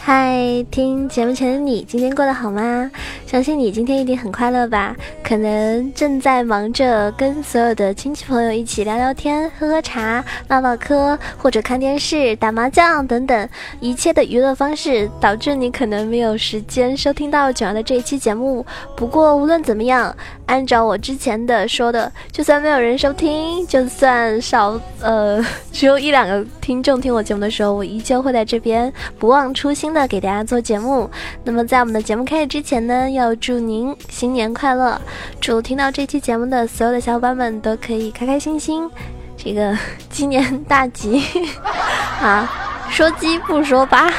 嗨，听节目前的你，今天过得好吗？相信你今天一定很快乐吧？可能正在忙着跟所有的亲戚朋友一起聊聊天、喝喝茶、唠唠嗑，或者看电视、打麻将等等一切的娱乐方式，导致你可能没有时间收听到九儿的这一期节目。不过无论怎么样，按照我之前的说的，就算没有人收听，就算少呃只有一两个听众听我节目的时候，我依旧会在这边不忘初心的给大家做节目。那么在我们的节目开始之前呢，要祝您新年快乐！祝听到这期节目的所有的小伙伴们都可以开开心心，这个今年大吉 啊！说鸡不说八。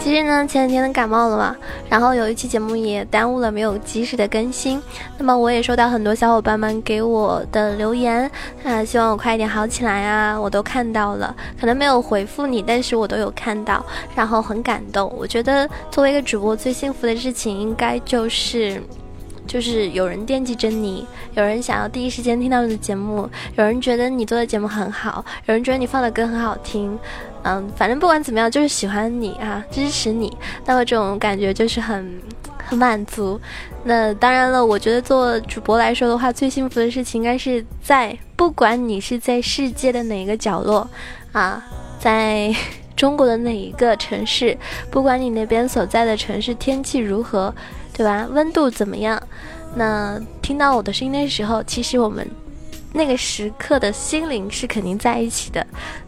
其实呢，前几天感冒了嘛，然后有一期节目也耽误了，没有及时的更新。那么我也收到很多小伙伴们给我的留言啊，希望我快一点好起来啊，我都看到了，可能没有回复你，但是我都有看到，然后很感动。我觉得作为一个主播，最幸福的事情应该就是。就是有人惦记着你，有人想要第一时间听到你的节目，有人觉得你做的节目很好，有人觉得你放的歌很好听，嗯，反正不管怎么样，就是喜欢你啊，支持你，那么这种感觉就是很很满足。那当然了，我觉得做主播来说的话，最幸福的事情应该是在不管你是在世界的哪个角落啊，在中国的哪一个城市，不管你那边所在的城市天气如何。对吧？温度怎么样？那听到我的声音的时候，其实我们那个时刻的心灵是肯定在一起的。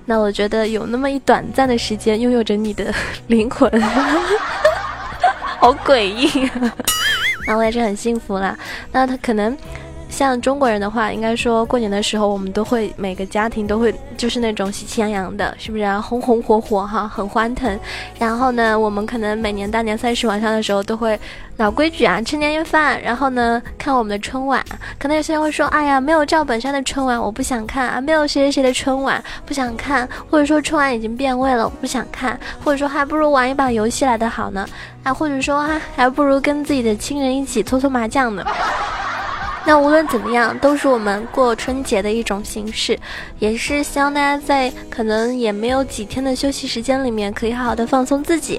那我觉得有那么一短暂的时间，拥有着你的 灵魂，好诡异。那我也是很幸福啦。那他可能。像中国人的话，应该说过年的时候，我们都会每个家庭都会就是那种喜气洋洋的，是不是啊？红红火火哈，很欢腾。然后呢，我们可能每年大年三十晚上的时候都会老规矩啊，吃年夜饭，然后呢看我们的春晚。可能有些人会说，哎呀，没有赵本山的春晚我不想看啊，没有谁谁谁的春晚不想看，或者说春晚已经变味了我不想看，或者说还不如玩一把游戏来的好呢，啊，或者说啊还不如跟自己的亲人一起搓搓麻将呢。那无论怎么样，都是我们过春节的一种形式，也是希望大家在可能也没有几天的休息时间里面，可以好好的放松自己，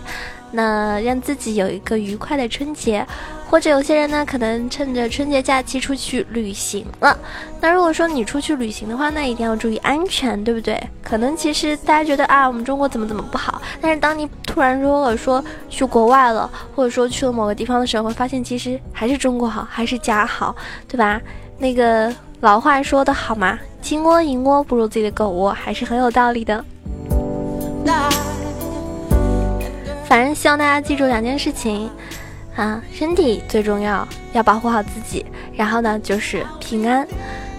那让自己有一个愉快的春节。或者有些人呢，可能趁着春节假期出去旅行了。那如果说你出去旅行的话，那一定要注意安全，对不对？可能其实大家觉得啊，我们中国怎么怎么不好，但是当你突然如果说去国外了，或者说去了某个地方的时候，会发现其实还是中国好，还是家好，对吧？那个老话说的好嘛，金窝银窝不如自己的狗窝，还是很有道理的。反正希望大家记住两件事情。啊，身体最重要，要保护好自己。然后呢，就是平安。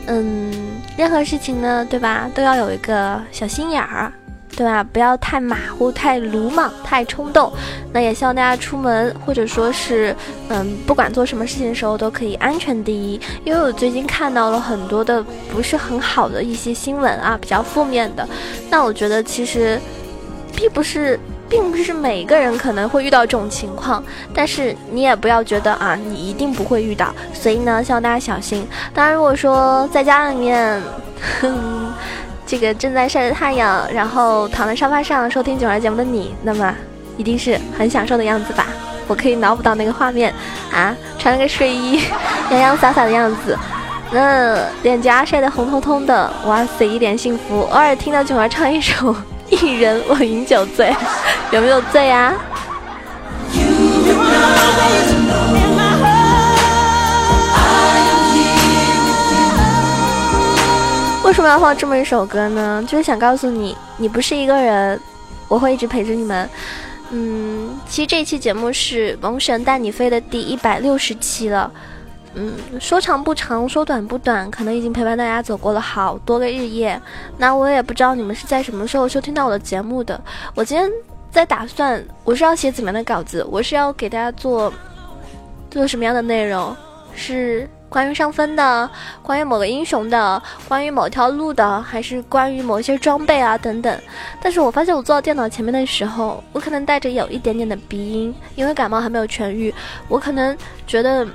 嗯，任何事情呢，对吧，都要有一个小心眼儿，对吧？不要太马虎、太鲁莽、太冲动。那也希望大家出门或者说是，嗯，不管做什么事情的时候，都可以安全第一。因为我最近看到了很多的不是很好的一些新闻啊，比较负面的。那我觉得其实，并不是。并不是每个人可能会遇到这种情况，但是你也不要觉得啊，你一定不会遇到。所以呢，希望大家小心。当然，如果说在家里面，哼，这个正在晒着太阳，然后躺在沙发上收听九儿节目的你，那么一定是很享受的样子吧？我可以脑补到那个画面啊，穿了个睡衣，洋洋洒洒的样子，那脸颊晒得红彤彤的，哇塞，一脸幸福。偶尔听到九儿唱一首。一人我饮酒醉，有没有醉呀？为什么要放这么一首歌呢？就是想告诉你，你不是一个人，我会一直陪着你们。嗯，其实这期节目是《萌神带你飞》的第一百六十期了。嗯，说长不长，说短不短，可能已经陪伴大家走过了好多个日夜。那我也不知道你们是在什么时候收听到我的节目的。我今天在打算，我是要写怎么样的稿子？我是要给大家做做什么样的内容？是关于上分的，关于某个英雄的，关于某条路的，还是关于某些装备啊等等。但是我发现我坐到电脑前面的时候，我可能带着有一点点的鼻音，因为感冒还没有痊愈。我可能觉得，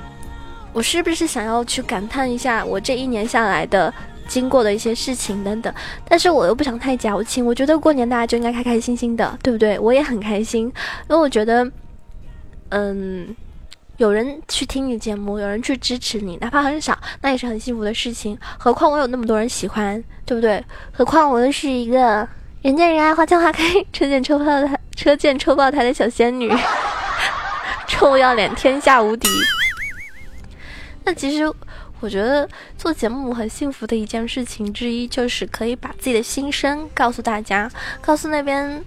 我是不是想要去感叹一下我这一年下来的经过的一些事情等等？但是我又不想太矫情，我觉得过年大家就应该开开心心的，对不对？我也很开心，因为我觉得，嗯。有人去听你节目，有人去支持你，哪怕很少，那也是很幸福的事情。何况我有那么多人喜欢，对不对？何况我又是一个人见人爱、花见花开、车见车爆胎、车见车爆胎的小仙女，臭不要脸，天下无敌。那其实，我觉得做节目很幸福的一件事情之一，就是可以把自己的心声告诉大家，告诉那边。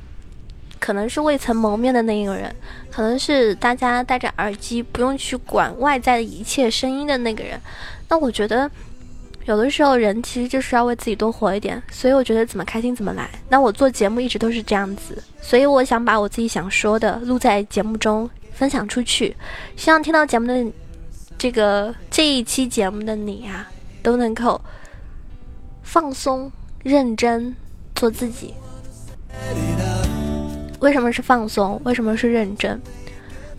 可能是未曾谋面的那一个人，可能是大家戴着耳机不用去管外在的一切声音的那个人。那我觉得，有的时候人其实就是要为自己多活一点。所以我觉得怎么开心怎么来。那我做节目一直都是这样子，所以我想把我自己想说的录在节目中分享出去，希望听到节目的这个这一期节目的你啊，都能够放松、认真做自己。为什么是放松？为什么是认真？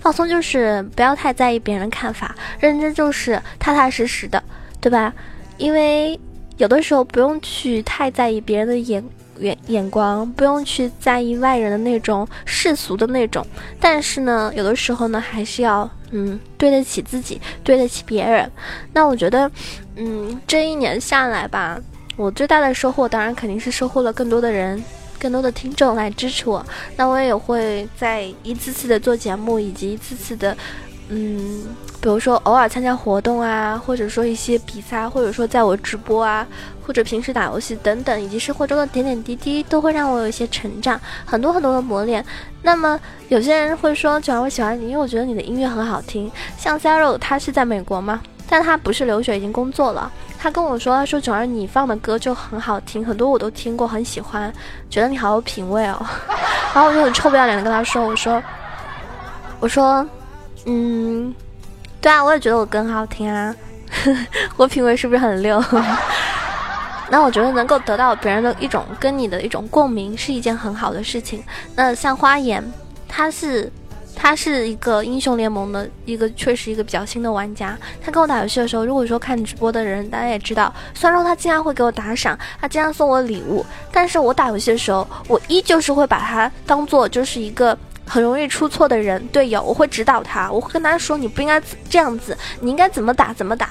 放松就是不要太在意别人的看法，认真就是踏踏实实的，对吧？因为有的时候不用去太在意别人的眼眼眼光，不用去在意外人的那种世俗的那种，但是呢，有的时候呢，还是要嗯对得起自己，对得起别人。那我觉得，嗯，这一年下来吧，我最大的收获，当然肯定是收获了更多的人。更多的听众来支持我，那我也会在一次次的做节目，以及一次次的，嗯，比如说偶尔参加活动啊，或者说一些比赛，或者说在我直播啊，或者平时打游戏等等，以及生活中的点点滴滴，都会让我有一些成长，很多很多的磨练。那么有些人会说，九儿我喜欢你，因为我觉得你的音乐很好听。像 Saro，他是在美国吗？但他不是留学，已经工作了。他跟我说：“他说九儿，你放的歌就很好听，很多我都听过，很喜欢，觉得你好有品味哦。”然后我就很臭不要脸的跟他说：“我说，我说，嗯，对啊，我也觉得我歌好听啊，我品味是不是很溜？那我觉得能够得到别人的一种跟你的一种共鸣，是一件很好的事情。那像花言，他是。”他是一个英雄联盟的一个，确实一个比较新的玩家。他跟我打游戏的时候，如果说看直播的人，大家也知道，虽然说他经常会给我打赏，他经常送我礼物，但是我打游戏的时候，我依旧是会把他当做就是一个很容易出错的人队友，我会指导他，我会跟他说你不应该这样子，你应该怎么打怎么打。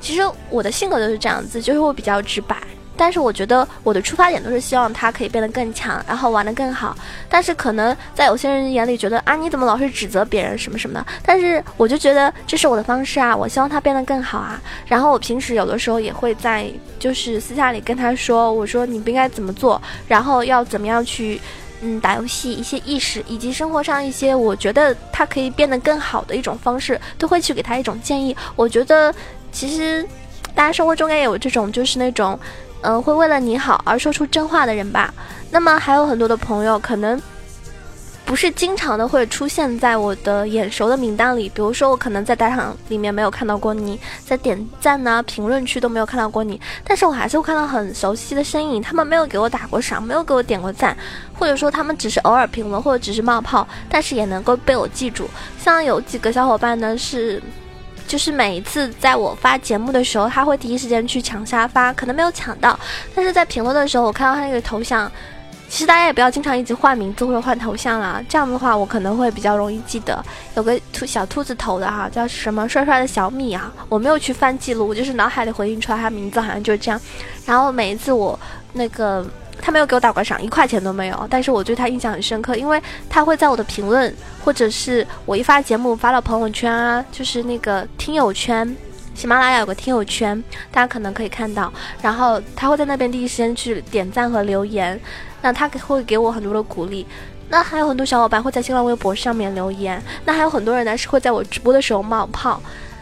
其实我的性格就是这样子，就是会比较直白。但是我觉得我的出发点都是希望他可以变得更强，然后玩得更好。但是可能在有些人眼里觉得啊，你怎么老是指责别人什么什么的？但是我就觉得这是我的方式啊，我希望他变得更好啊。然后我平时有的时候也会在就是私下里跟他说，我说你不应该怎么做，然后要怎么样去嗯打游戏一些意识，以及生活上一些我觉得他可以变得更好的一种方式，都会去给他一种建议。我觉得其实大家生活中也有这种就是那种。嗯，会为了你好而说出真话的人吧。那么还有很多的朋友，可能不是经常的会出现在我的眼熟的名单里。比如说，我可能在打赏里面没有看到过你，在点赞呢、评论区都没有看到过你，但是我还是会看到很熟悉的身影。他们没有给我打过赏，没有给我点过赞，或者说他们只是偶尔评论，或者只是冒泡，但是也能够被我记住。像有几个小伙伴呢是。就是每一次在我发节目的时候，他会第一时间去抢沙发，可能没有抢到，但是在评论的时候，我看到他那个头像，其实大家也不要经常一直换名字或者换头像啦，这样的话我可能会比较容易记得。有个兔小兔子头的哈，叫什么帅帅的小米啊，我没有去翻记录，我就是脑海里回应出来他名字好像就是这样。然后每一次我那个。他没有给我打过赏，一块钱都没有。但是我对他印象很深刻，因为他会在我的评论，或者是我一发节目发到朋友圈啊，就是那个听友圈，喜马拉雅有个听友圈，大家可能可以看到。然后他会在那边第一时间去点赞和留言，那他会给我很多的鼓励。那还有很多小伙伴会在新浪微博上面留言，那还有很多人呢是会在我直播的时候冒泡。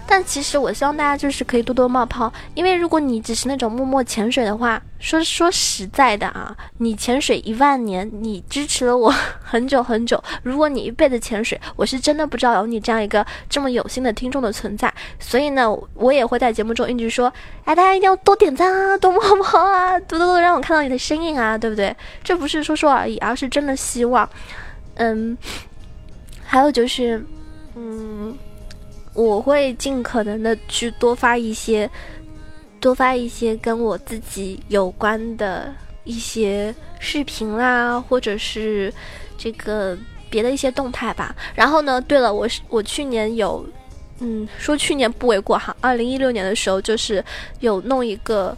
但其实我希望大家就是可以多多冒泡，因为如果你只是那种默默潜水的话。说说实在的啊，你潜水一万年，你支持了我很久很久。如果你一辈子潜水，我是真的不知道有你这样一个这么有心的听众的存在。所以呢，我也会在节目中一直说，哎，大家一定要多点赞啊，多冒泡啊，多多多让我看到你的身影啊，对不对？这不是说说而已，而是真的希望。嗯，还有就是，嗯，我会尽可能的去多发一些。多发一些跟我自己有关的一些视频啦，或者是这个别的一些动态吧。然后呢，对了，我是我去年有，嗯，说去年不为过哈。二零一六年的时候，就是有弄一个，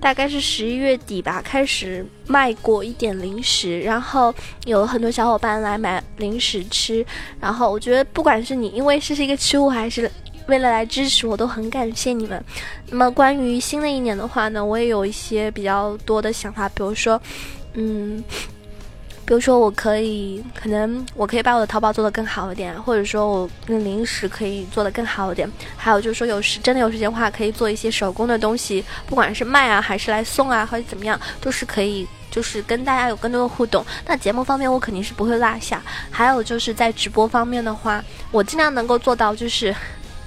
大概是十一月底吧，开始卖过一点零食，然后有很多小伙伴来买零食吃。然后我觉得，不管是你因为是是一个吃货，还是为了来支持我，都很感谢你们。那么关于新的一年的话呢，我也有一些比较多的想法，比如说，嗯，比如说我可以，可能我可以把我的淘宝做得更好一点，或者说我那零食可以做得更好一点。还有就是说，有时真的有时间的话，可以做一些手工的东西，不管是卖啊，还是来送啊，或者怎么样，都是可以，就是跟大家有更多的互动。那节目方面，我肯定是不会落下。还有就是在直播方面的话，我尽量能够做到就是。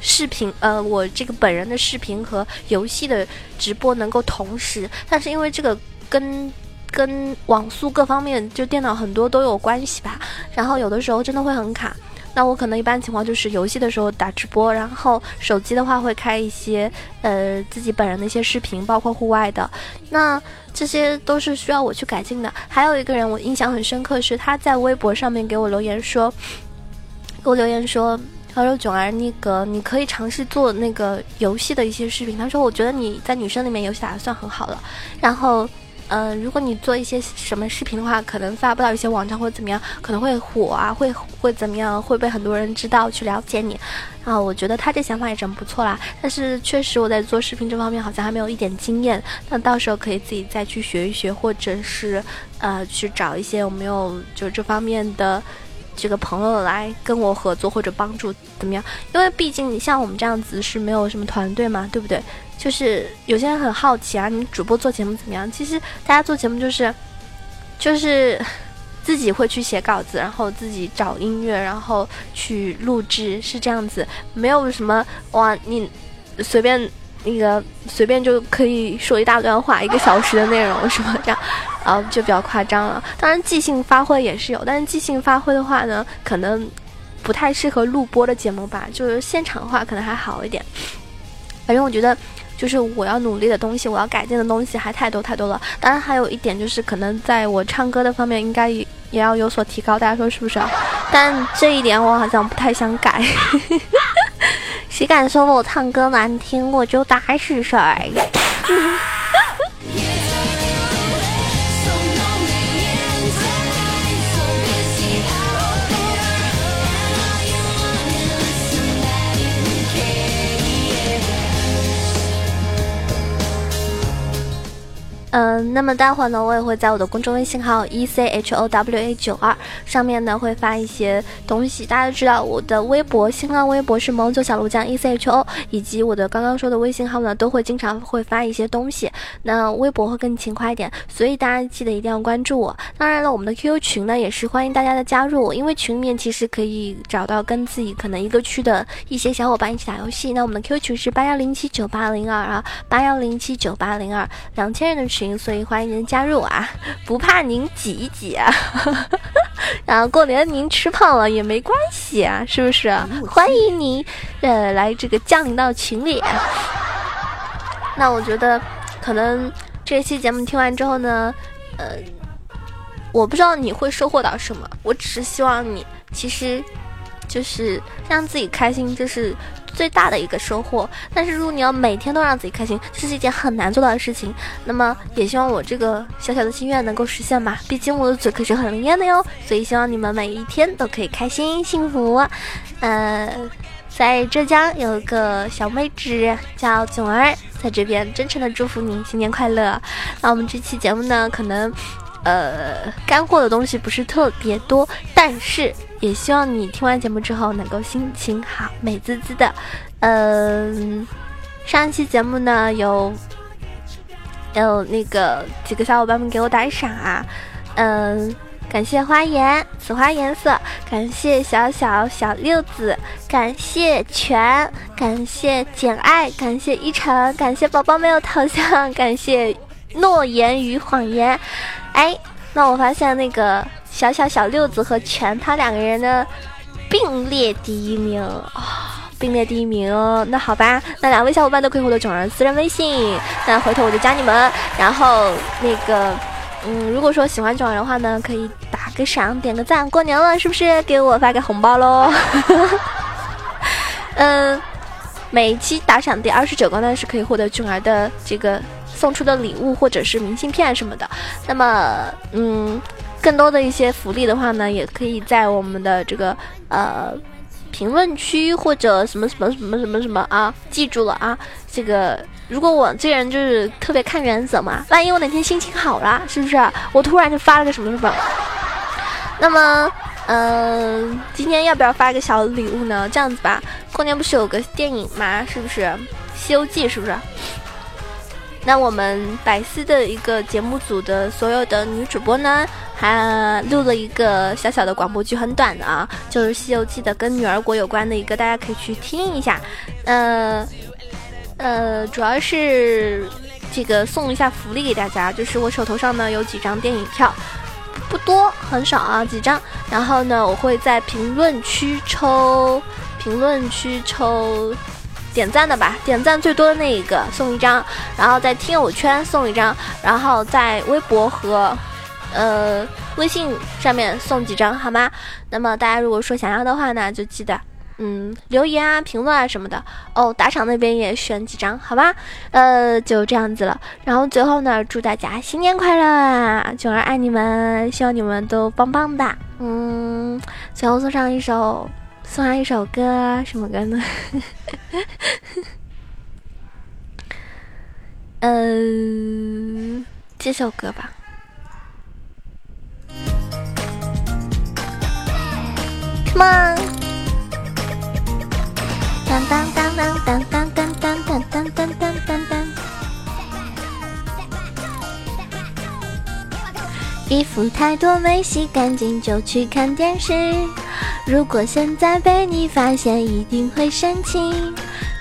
视频，呃，我这个本人的视频和游戏的直播能够同时，但是因为这个跟跟网速各方面就电脑很多都有关系吧，然后有的时候真的会很卡。那我可能一般情况就是游戏的时候打直播，然后手机的话会开一些呃自己本人的一些视频，包括户外的。那这些都是需要我去改进的。还有一个人我印象很深刻，是他在微博上面给我留言说，给我留言说。他说：“囧儿，那个你可以尝试做那个游戏的一些视频。”他说：“我觉得你在女生里面游戏打的算很好了。然后，嗯，如果你做一些什么视频的话，可能发不到一些网站或者怎么样，可能会火啊，会会怎么样，会被很多人知道去了解你。啊，我觉得他这想法也真不错啦。但是确实我在做视频这方面好像还没有一点经验。那到时候可以自己再去学一学，或者是呃去找一些有没有就这方面的。”这个朋友来跟我合作或者帮助怎么样？因为毕竟你像我们这样子是没有什么团队嘛，对不对？就是有些人很好奇啊，你主播做节目怎么样？其实大家做节目就是，就是自己会去写稿子，然后自己找音乐，然后去录制，是这样子，没有什么哇，你随便。那个随便就可以说一大段话，一个小时的内容什么这样，啊就比较夸张了。当然即兴发挥也是有，但是即兴发挥的话呢，可能不太适合录播的节目吧。就是现场的话可能还好一点。反正我觉得，就是我要努力的东西，我要改进的东西还太多太多了。当然还有一点就是，可能在我唱歌的方面应该也要有所提高，大家说是不是？但这一点我好像不太想改。谁敢说我唱歌难听，我就打死谁。嗯，那么待会儿呢，我也会在我的公众微信号 e c h o w a 九二上面呢会发一些东西。大家都知道我的微博、新浪微博是萌九小鹿酱 e c h o，以及我的刚刚说的微信号呢，都会经常会发一些东西。那微博会更勤快一点，所以大家记得一定要关注我。当然了，我们的 QQ 群呢也是欢迎大家的加入，因为群里面其实可以找到跟自己可能一个区的一些小伙伴一起打游戏。那我们的 QQ 群是八幺零七九八零二啊，八幺零七九八零二，两千人的群。所以欢迎您加入啊，不怕您挤一挤啊，然后过年您吃胖了也没关系啊，是不是？欢迎您，呃，来这个降临到群里。那我觉得，可能这期节目听完之后呢，呃，我不知道你会收获到什么，我只是希望你，其实就是让自己开心，就是。最大的一个收获，但是如果你要每天都让自己开心，这是一件很难做到的事情。那么也希望我这个小小的心愿能够实现吧。毕竟我的嘴可是很灵验的哟，所以希望你们每一天都可以开心幸福。呃，在浙江有一个小妹纸叫囧儿，在这边真诚的祝福你新年快乐。那我们这期节目呢，可能呃干货的东西不是特别多，但是。也希望你听完节目之后能够心情好、美滋滋的。嗯，上一期节目呢有有那个几个小伙伴们给我打赏啊，嗯。感谢花颜，此花颜色。感谢小小小六子，感谢全，感谢简爱，感谢一晨，感谢宝宝没有头像，感谢诺言与谎言。哎，那我发现那个小小小六子和全他两个人的并列第一名啊，并列第一名哦。那好吧，那两位小伙伴都可以获得囧儿私人微信，那回头我就加你们。然后那个。嗯，如果说喜欢囧儿的话呢，可以打个赏，点个赞。过年了，是不是给我发个红包喽？嗯，每期打赏第二十九个呢，是可以获得囧儿的这个送出的礼物或者是明信片什么的。那么，嗯，更多的一些福利的话呢，也可以在我们的这个呃评论区或者什么什么什么什么什么啊，记住了啊，这个。如果我这人就是特别看原则嘛，万一我哪天心情好了，是不是？我突然就发了个什么什么，那么，嗯，今天要不要发一个小礼物呢？这样子吧，过年不是有个电影吗？是不是《西游记》？是不是？那我们百思的一个节目组的所有的女主播呢，还录了一个小小的广播剧，很短的啊，就是《西游记》的跟女儿国有关的一个，大家可以去听一下。呃。呃，主要是这个送一下福利给大家，就是我手头上呢有几张电影票，不多，很少啊，几张。然后呢，我会在评论区抽，评论区抽点赞的吧，点赞最多的那一个送一张，然后在听友圈送一张，然后在微博和呃微信上面送几张，好吗？那么大家如果说想要的话呢，就记得。嗯，留言啊、评论啊什么的哦，打赏那边也选几张，好吧？呃，就这样子了。然后最后呢，祝大家新年快乐啊，囧儿爱你们，希望你们都棒棒的。嗯，最后送上一首，送上一首歌，什么歌呢？嗯，这首歌吧。Come on。当当当当当当当当当当当当当当。衣服太多没洗干净就去看电视，如果现在被你发现一定会生气。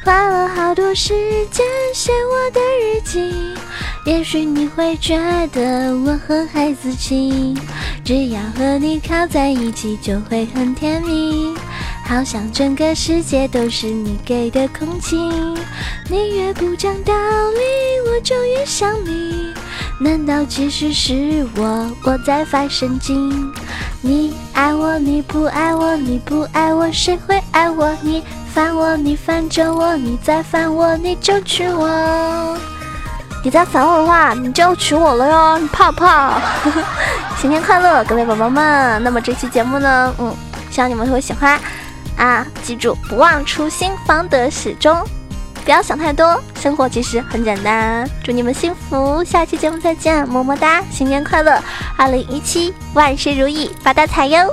花了好多时间写我的日记，也许你会觉得我很孩子气，只要和你靠在一起就会很甜蜜。好像整个世界都是你给的空气，你越不讲道理，我就越想你。难道其实是我我在发神经？你爱我，你不爱我，你不爱我，谁会爱我？你烦我，你烦着我，你再烦我，你就娶我。你再烦我的话，你就娶我了哟，你怕不怕？新年快乐，各位宝宝们！那么这期节目呢，嗯，希望你们会喜欢。啊，记住，不忘初心，方得始终。不要想太多，生活其实很简单。祝你们幸福，下期节目再见，么么哒，新年快乐，二零一七万事如意，发大财哟！